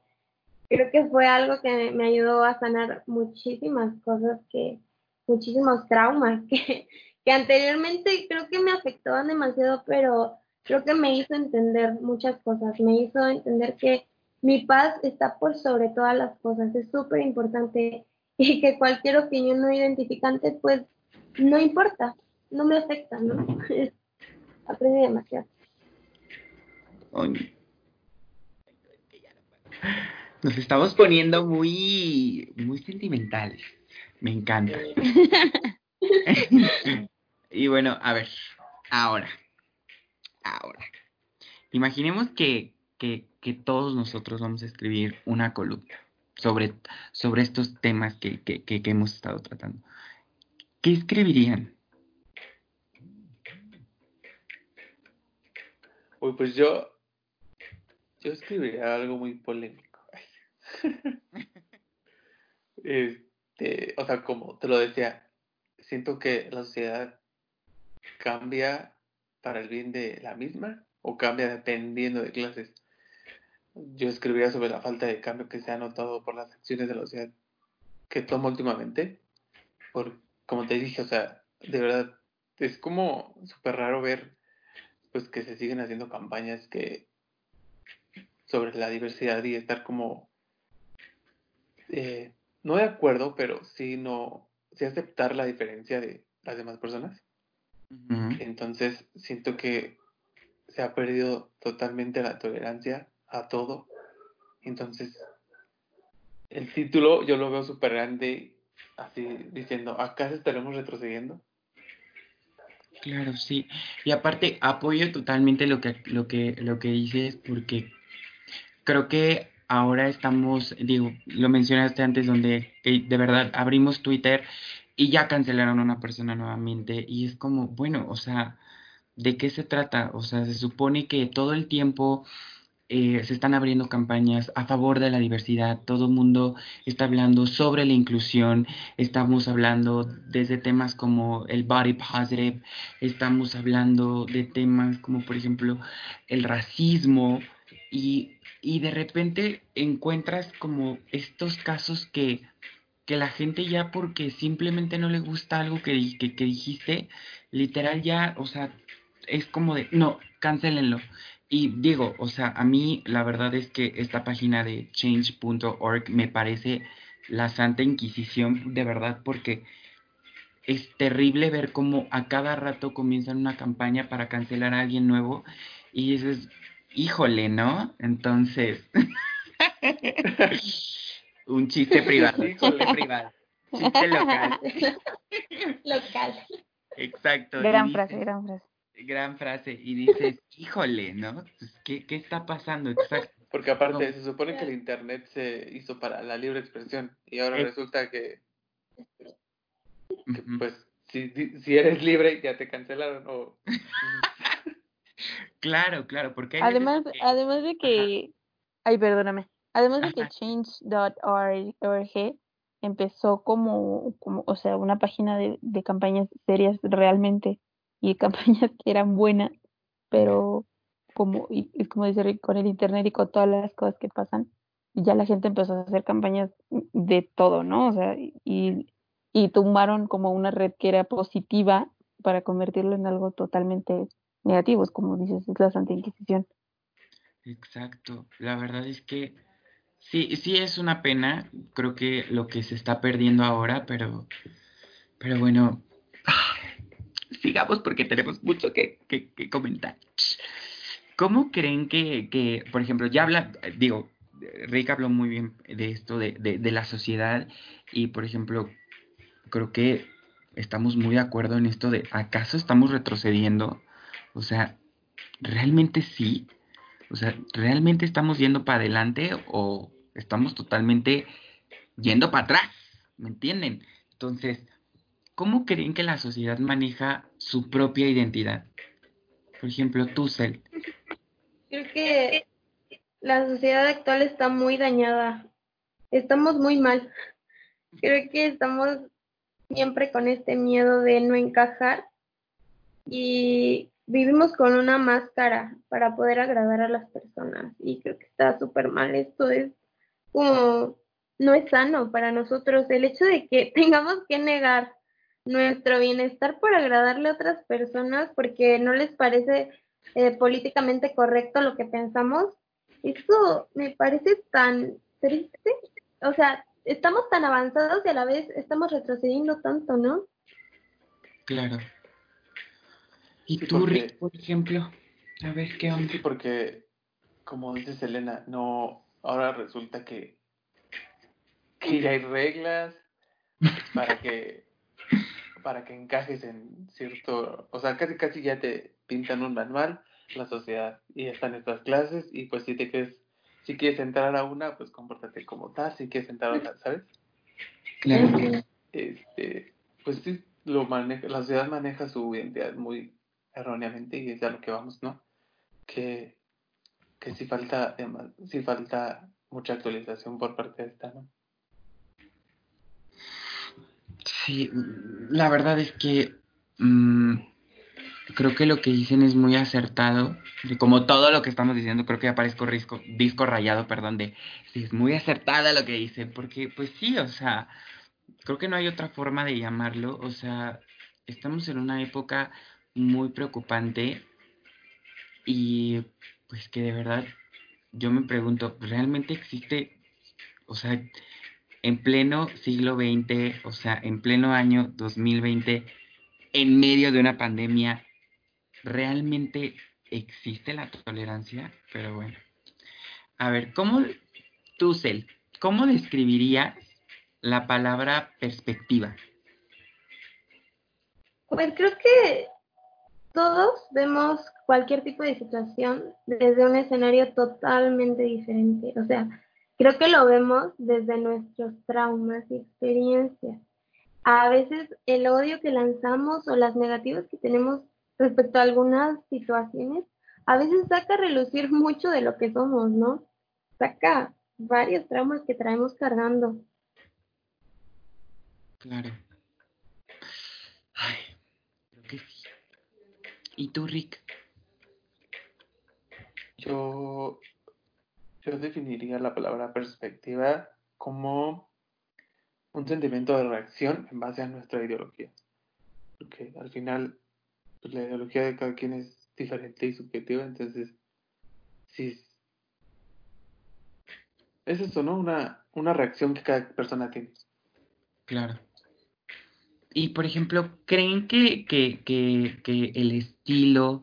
creo que fue algo que me ayudó a sanar muchísimas cosas que muchísimos traumas que, que anteriormente creo que me afectaban demasiado, pero creo que me hizo entender muchas cosas, me hizo entender que mi paz está por sobre todas las cosas, es súper importante y que cualquier opinión no identificante, pues no importa, no me afecta, ¿no? Aprendí demasiado. Nos estamos poniendo muy, muy sentimentales. Me encanta. Y bueno, a ver, ahora, ahora. Imaginemos que, que, que todos nosotros vamos a escribir una columna sobre, sobre estos temas que, que, que, hemos estado tratando. ¿Qué escribirían? Uy, pues yo, yo escribiría algo muy polémico. Este, o sea, como te lo decía, siento que la sociedad cambia para el bien de la misma o cambia dependiendo de clases. yo escribiría sobre la falta de cambio que se ha notado por las acciones de la sociedad que toma últimamente. Por, como te dije, o sea, de verdad, es como súper raro ver pues que se siguen haciendo campañas que sobre la diversidad y estar como eh, no de acuerdo, pero sí no, sí aceptar la diferencia de las demás personas. Entonces siento que se ha perdido totalmente la tolerancia a todo. Entonces, el título yo lo veo súper grande, así diciendo, ¿acaso estaremos retrocediendo? Claro, sí. Y aparte apoyo totalmente lo que, lo que, lo que dices porque creo que ahora estamos, digo, lo mencionaste antes donde de verdad abrimos Twitter y ya cancelaron a una persona nuevamente y es como, bueno, o sea, ¿de qué se trata? O sea, se supone que todo el tiempo eh, se están abriendo campañas a favor de la diversidad, todo el mundo está hablando sobre la inclusión, estamos hablando desde temas como el body positive, estamos hablando de temas como por ejemplo el racismo y, y de repente encuentras como estos casos que, que la gente ya porque simplemente no le gusta algo que, que, dijiste, literal ya, o sea, es como de, no, cancelenlo. Y digo, o sea, a mí la verdad es que esta página de change.org me parece la Santa Inquisición de verdad porque es terrible ver cómo a cada rato comienzan una campaña para cancelar a alguien nuevo y dices, híjole, ¿no? Entonces, un chiste privado, chiste privado, chiste local. local. Exacto. Gran frase, gran frase gran frase y dices, híjole, ¿no? Pues, ¿Qué, ¿Qué, está pasando? Exacto. Porque aparte se supone que el Internet se hizo para la libre expresión y ahora resulta que, pues si, si eres libre ya te cancelaron o... claro, claro, porque... además, además de que... Ay, perdóname. Además de que change.org empezó como, como, o sea, una página de, de campañas serias realmente y campañas que eran buenas, pero como, y, es como decir, con el internet y con todas las cosas que pasan, ya la gente empezó a hacer campañas de todo, ¿no? O sea, y, y tumbaron como una red que era positiva para convertirlo en algo totalmente negativo, es como dices, es la Santa Inquisición. Exacto, la verdad es que sí, sí es una pena, creo que lo que se está perdiendo ahora, pero, pero bueno, sigamos porque tenemos mucho que, comentar. ¿Cómo creen que, por ejemplo, ya habla, digo, Rick habló muy bien de esto, de, de, la sociedad, y por ejemplo, creo que estamos muy de acuerdo en esto de, ¿acaso estamos retrocediendo? O sea, ¿realmente sí? O sea, ¿realmente estamos yendo para adelante o estamos totalmente yendo para atrás? ¿Me entienden? Entonces, ¿cómo creen que la sociedad maneja su propia identidad? Por ejemplo, tú, Cel. Creo que la sociedad actual está muy dañada. Estamos muy mal. Creo que estamos siempre con este miedo de no encajar y vivimos con una máscara para poder agradar a las personas y creo que está súper mal. Esto es como, no es sano para nosotros. El hecho de que tengamos que negar nuestro bienestar por agradarle a otras personas porque no les parece eh, políticamente correcto lo que pensamos, eso me parece tan triste. O sea, estamos tan avanzados y a la vez estamos retrocediendo tanto, ¿no? Claro. ¿Y tú, Rick, por ejemplo? A ver qué onda. Sí, porque, como dice Selena, no, ahora resulta que, que ya hay reglas para que para que encajes en cierto, o sea, casi casi ya te pintan un manual, la sociedad, y están estas clases, y pues si te quieres, si quieres entrar a una, pues compórtate como tal, si quieres entrar a otra, ¿sabes? Claro. Este, pues sí, lo maneja, la sociedad maneja su identidad muy erróneamente, y es a lo que vamos, ¿no? Que, que sí falta, sí falta mucha actualización por parte de esta, ¿no? Sí, la verdad es que mm, creo que lo que dicen es muy acertado. como todo lo que estamos diciendo, creo que ya parezco disco rayado, perdón, de sí, es muy acertada lo que dicen, porque pues sí, o sea, creo que no hay otra forma de llamarlo, o sea, estamos en una época muy preocupante y pues que de verdad yo me pregunto, ¿realmente existe, o sea, en pleno siglo XX, o sea, en pleno año 2020, en medio de una pandemia, ¿realmente existe la tolerancia? Pero bueno. A ver, ¿cómo, tú, Cel, cómo describirías la palabra perspectiva? Pues creo que todos vemos cualquier tipo de situación desde un escenario totalmente diferente. O sea, creo que lo vemos desde nuestros traumas y experiencias. A veces el odio que lanzamos o las negativas que tenemos respecto a algunas situaciones, a veces saca a relucir mucho de lo que somos, ¿no? Saca varios traumas que traemos cargando. Claro. Ay. ¿Y tú, Rick? Yo, yo definiría la palabra perspectiva como un sentimiento de reacción en base a nuestra ideología. Porque al final pues, la ideología de cada quien es diferente y subjetiva, entonces sí es eso, ¿no? Una, una reacción que cada persona tiene. Claro. Y por ejemplo, ¿creen que, que, que, que el estilo,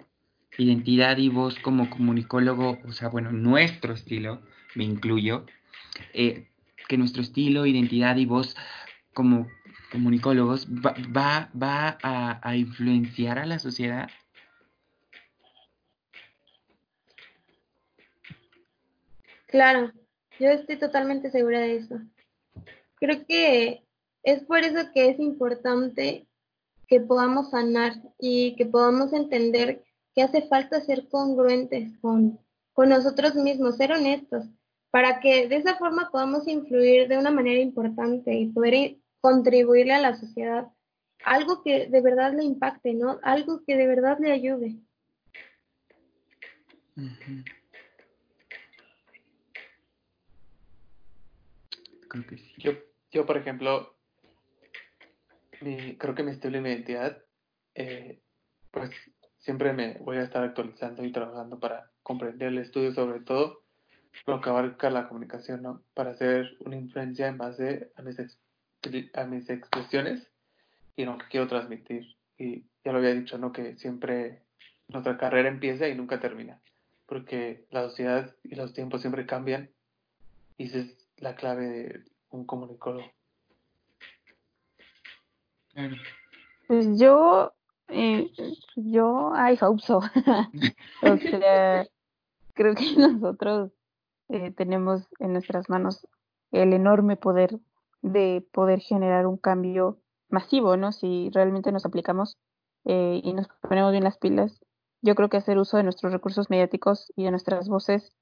identidad y voz como comunicólogo, o sea, bueno, nuestro estilo, me incluyo, eh, que nuestro estilo, identidad y voz como comunicólogos va, va, va a, a, influenciar a la sociedad? Claro, yo estoy totalmente segura de eso. Creo que es por eso que es importante que podamos sanar y que podamos entender que hace falta ser congruentes con, con nosotros mismos, ser honestos, para que de esa forma podamos influir de una manera importante y poder contribuirle a la sociedad algo que de verdad le impacte, ¿no? Algo que de verdad le ayude. Creo que sí. Yo, yo, por ejemplo, creo que mi estilo y mi identidad, eh, pues siempre me voy a estar actualizando y trabajando para comprender el estudio, sobre todo lo que abarca la comunicación, ¿no? Para hacer una influencia en base a mis, a mis expresiones y lo que quiero transmitir. Y ya lo había dicho, ¿no? Que siempre nuestra carrera empieza y nunca termina, porque la sociedad y los tiempos siempre cambian y esa es la clave de un comunicólogo. Pues yo, eh, yo, I hope o sea, creo que nosotros eh, tenemos en nuestras manos el enorme poder de poder generar un cambio masivo, ¿no? Si realmente nos aplicamos eh, y nos ponemos bien las pilas, yo creo que hacer uso de nuestros recursos mediáticos y de nuestras voces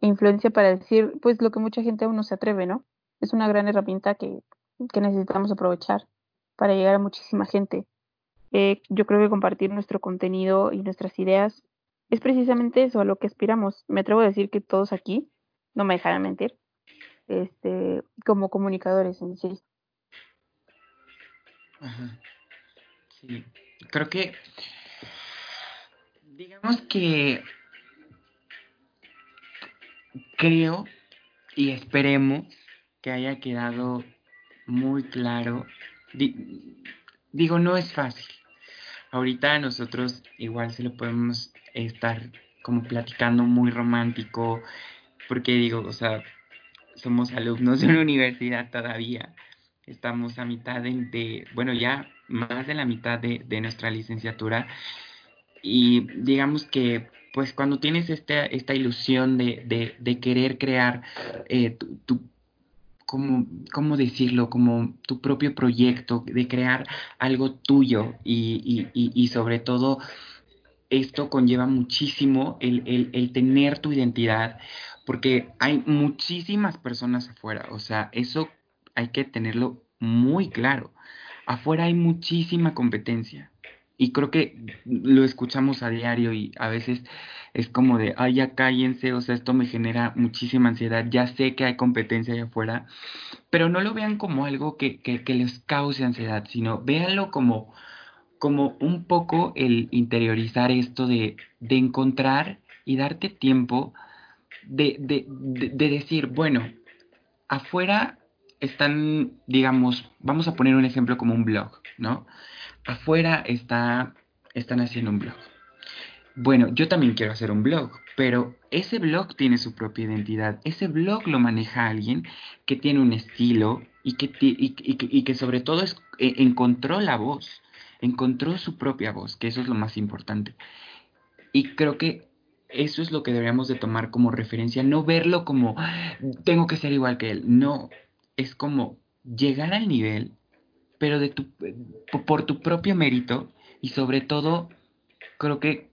influencia para decir, pues lo que mucha gente aún no se atreve, ¿no? Es una gran herramienta que, que necesitamos aprovechar para llegar a muchísima gente. Eh, yo creo que compartir nuestro contenido y nuestras ideas es precisamente eso a lo que aspiramos. Me atrevo a decir que todos aquí, no me dejarán mentir, este, como comunicadores en sí. Ajá. Sí, creo que, digamos que, creo y esperemos que haya quedado muy claro digo, no es fácil. Ahorita nosotros igual se lo podemos estar como platicando muy romántico, porque digo, o sea, somos alumnos de una universidad todavía, estamos a mitad de, bueno, ya más de la mitad de, nuestra licenciatura, y digamos que pues cuando tienes esta, esta ilusión de, de, querer crear eh, tu, como, ¿cómo decirlo? Como tu propio proyecto, de crear algo tuyo y, y, y, sobre todo esto conlleva muchísimo el, el, el, tener tu identidad, porque hay muchísimas personas afuera, o sea, eso hay que tenerlo muy claro. Afuera hay muchísima competencia y creo que lo escuchamos a diario y a veces es como de, ay, ya cállense, o sea, esto me genera muchísima ansiedad, ya sé que hay competencia allá afuera, pero no lo vean como algo que, que, les cause ansiedad, sino véanlo como, como un poco el interiorizar esto de, de encontrar y darte tiempo de, de, de decir, bueno, afuera están, digamos, vamos a poner un ejemplo como un blog, ¿no? Afuera está, están haciendo un blog. Bueno, yo también quiero hacer un blog, pero ese blog tiene su propia identidad. Ese blog lo maneja alguien que tiene un estilo y que, y, que sobre todo es, e, encontró la voz, encontró su propia voz, que eso es lo más importante. Y creo que eso es lo que deberíamos de tomar como referencia, no verlo como tengo que ser igual que él, no, es como llegar al nivel, pero de tu, por tu propio mérito y sobre todo, creo que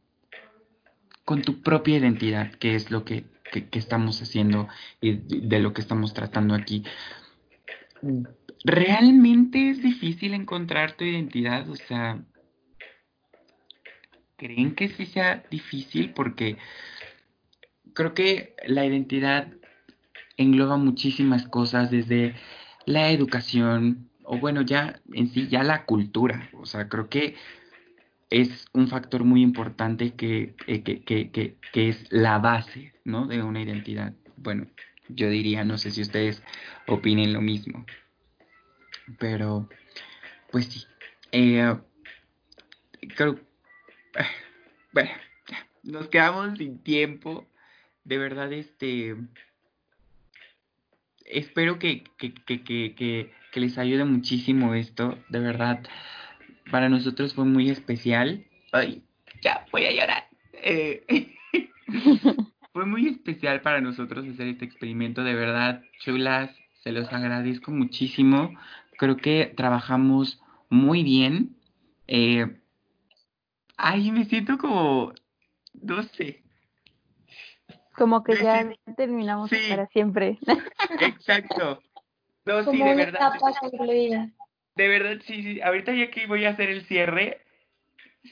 con tu propia identidad, que es lo que, estamos haciendo y de lo que estamos tratando aquí. ¿Realmente es difícil encontrar tu identidad? O sea, ¿creen que sí sea difícil? Porque creo que la identidad engloba muchísimas cosas desde la educación o bueno, ya en sí, ya la cultura. O sea, creo que es un factor muy importante que, eh, que, que, que, es la base, ¿no? De una identidad. Bueno, yo diría, no sé si ustedes opinen lo mismo. Pero, pues sí. Eh, creo, bueno, nos quedamos sin tiempo. De verdad, este, espero que, que, les ayude muchísimo esto, de verdad. Para nosotros fue muy especial. Ay, ya voy a llorar. Eh, fue muy especial para nosotros hacer este experimento, de verdad, chulas, se los agradezco muchísimo. Creo que trabajamos muy bien. Eh, ay, me siento como, no sé, como que ya terminamos para siempre. Exacto. No, sí, de verdad. De verdad, sí, sí. Ahorita ya que voy a hacer el cierre,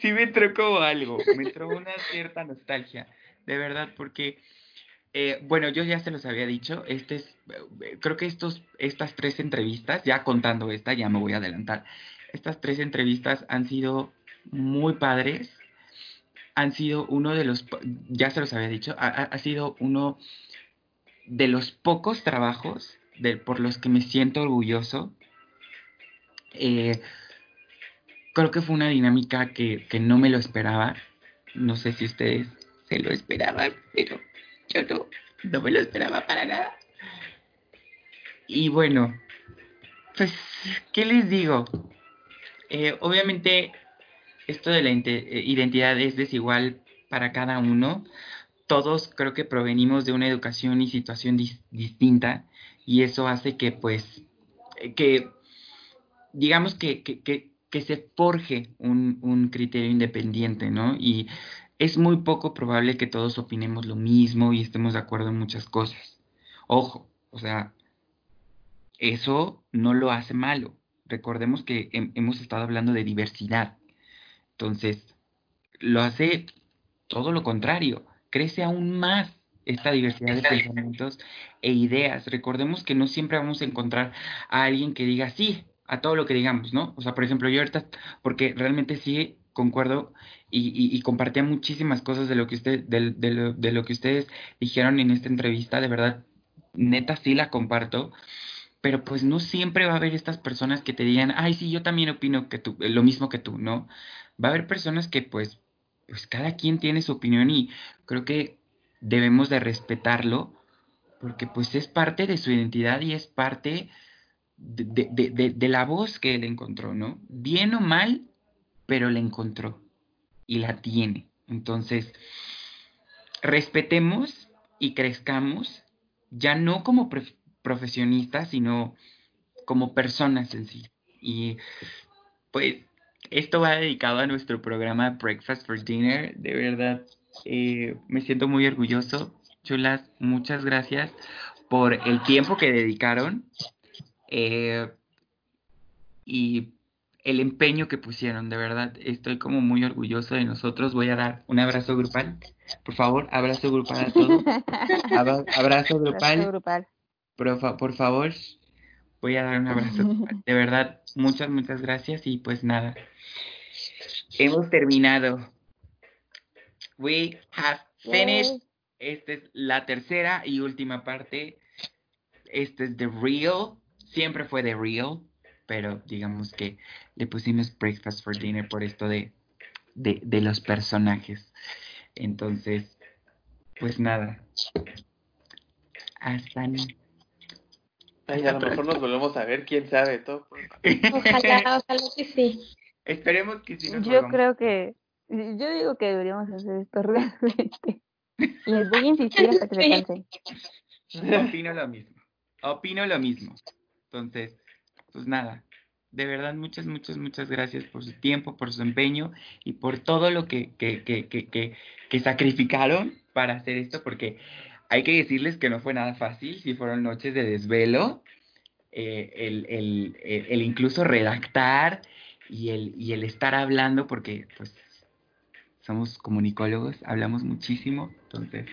sí me entró como algo. Me entró una cierta nostalgia. De verdad, porque, eh, bueno, yo ya se los había dicho. Este es, creo que estos, estas tres entrevistas, ya contando esta, ya me voy a adelantar. Estas tres entrevistas han sido muy padres han sido uno de los, ya se los había dicho, ha, sido uno de los pocos trabajos por los que me siento orgulloso. Eh, creo que fue una dinámica que, que, no me lo esperaba. No sé si ustedes se lo esperaban, pero yo no, no me lo esperaba para nada. Y bueno, pues, ¿qué les digo? Eh, obviamente esto de la eh, identidad es desigual para cada uno. Todos creo que provenimos de una educación y situación distinta y eso hace que pues, eh, que digamos que, que, que, se forje un, un, criterio independiente, ¿no? Y es muy poco probable que todos opinemos lo mismo y estemos de acuerdo en muchas cosas. Ojo, o sea, eso no lo hace malo. Recordemos que hemos estado hablando de diversidad. Entonces, lo hace todo lo contrario, crece aún más esta diversidad de pensamientos e ideas. Recordemos que no siempre vamos a encontrar a alguien que diga sí a todo lo que digamos, ¿no? O sea, por ejemplo, yo ahorita, porque realmente sí concuerdo y, compartía muchísimas cosas de lo que usted, de, lo, que ustedes dijeron en esta entrevista, de verdad, neta sí la comparto, pero pues no siempre va a haber estas personas que te digan, ay, sí, yo también opino que tú, lo mismo que tú, ¿no? va a haber personas que pues, pues cada quien tiene su opinión y creo que debemos de respetarlo porque pues es parte de su identidad y es parte de, de, de, la voz que él encontró, ¿no? Bien o mal, pero la encontró y la tiene. Entonces, respetemos y crezcamos, ya no como profesionistas, sino como personas en sí. Y pues esto va dedicado a nuestro programa Breakfast for Dinner. De verdad, eh, me siento muy orgulloso. Chulas, muchas gracias por el tiempo que dedicaron. Eh, y el empeño que pusieron, de verdad. Estoy como muy orgulloso de nosotros. Voy a dar un abrazo grupal. Por favor, abrazo grupal a todos. abrazo grupal. Por, por favor, voy a dar un abrazo. De verdad, muchas, muchas gracias. Y pues nada, hemos terminado. We have finished. Esta es la tercera y última parte. Este es The Real. Siempre fue The Real pero digamos que le pusimos Breakfast for Dinner por esto de, de, los personajes. Entonces, pues nada. Hasta Ay, a lo mejor nos volvemos a ver, quién sabe, todo. Ojalá, ojalá que sí. Esperemos que sí. yo creo que, yo digo que deberíamos hacer esto realmente. Les voy a insistir hasta que se cansen. Opino lo mismo. Opino lo mismo. Entonces, pues nada, de verdad muchas, muchas, muchas gracias por su tiempo, por su empeño y por todo lo que, que, que, que, que sacrificaron para hacer esto, porque hay que decirles que no fue nada fácil, si fueron noches de desvelo, eh, el, el, el, incluso redactar y el, y el estar hablando, porque pues somos comunicólogos, hablamos muchísimo, entonces,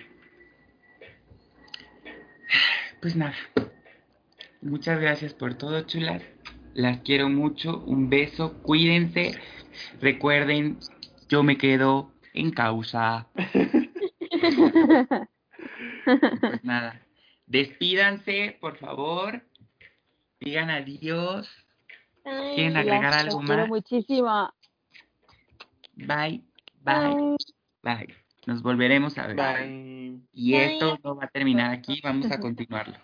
pues nada, muchas gracias por todo, chulas. Las quiero mucho. Un beso. Cuídense. Recuerden, yo me quedo en causa. pues nada. Despídanse, por favor. Digan adiós. ¿Quieren agregar algo más? Muchísimo. Bye. Bye. Bye. Nos volveremos a ver. Bye. Y esto no va a terminar aquí. Vamos a continuarlo.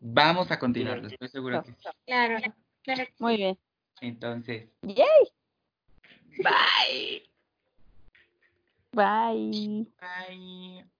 Vamos a continuarlo. Estoy seguro que sí. Claro. Muy bien. Entonces. ¡Yay! Bye. Bye. Bye.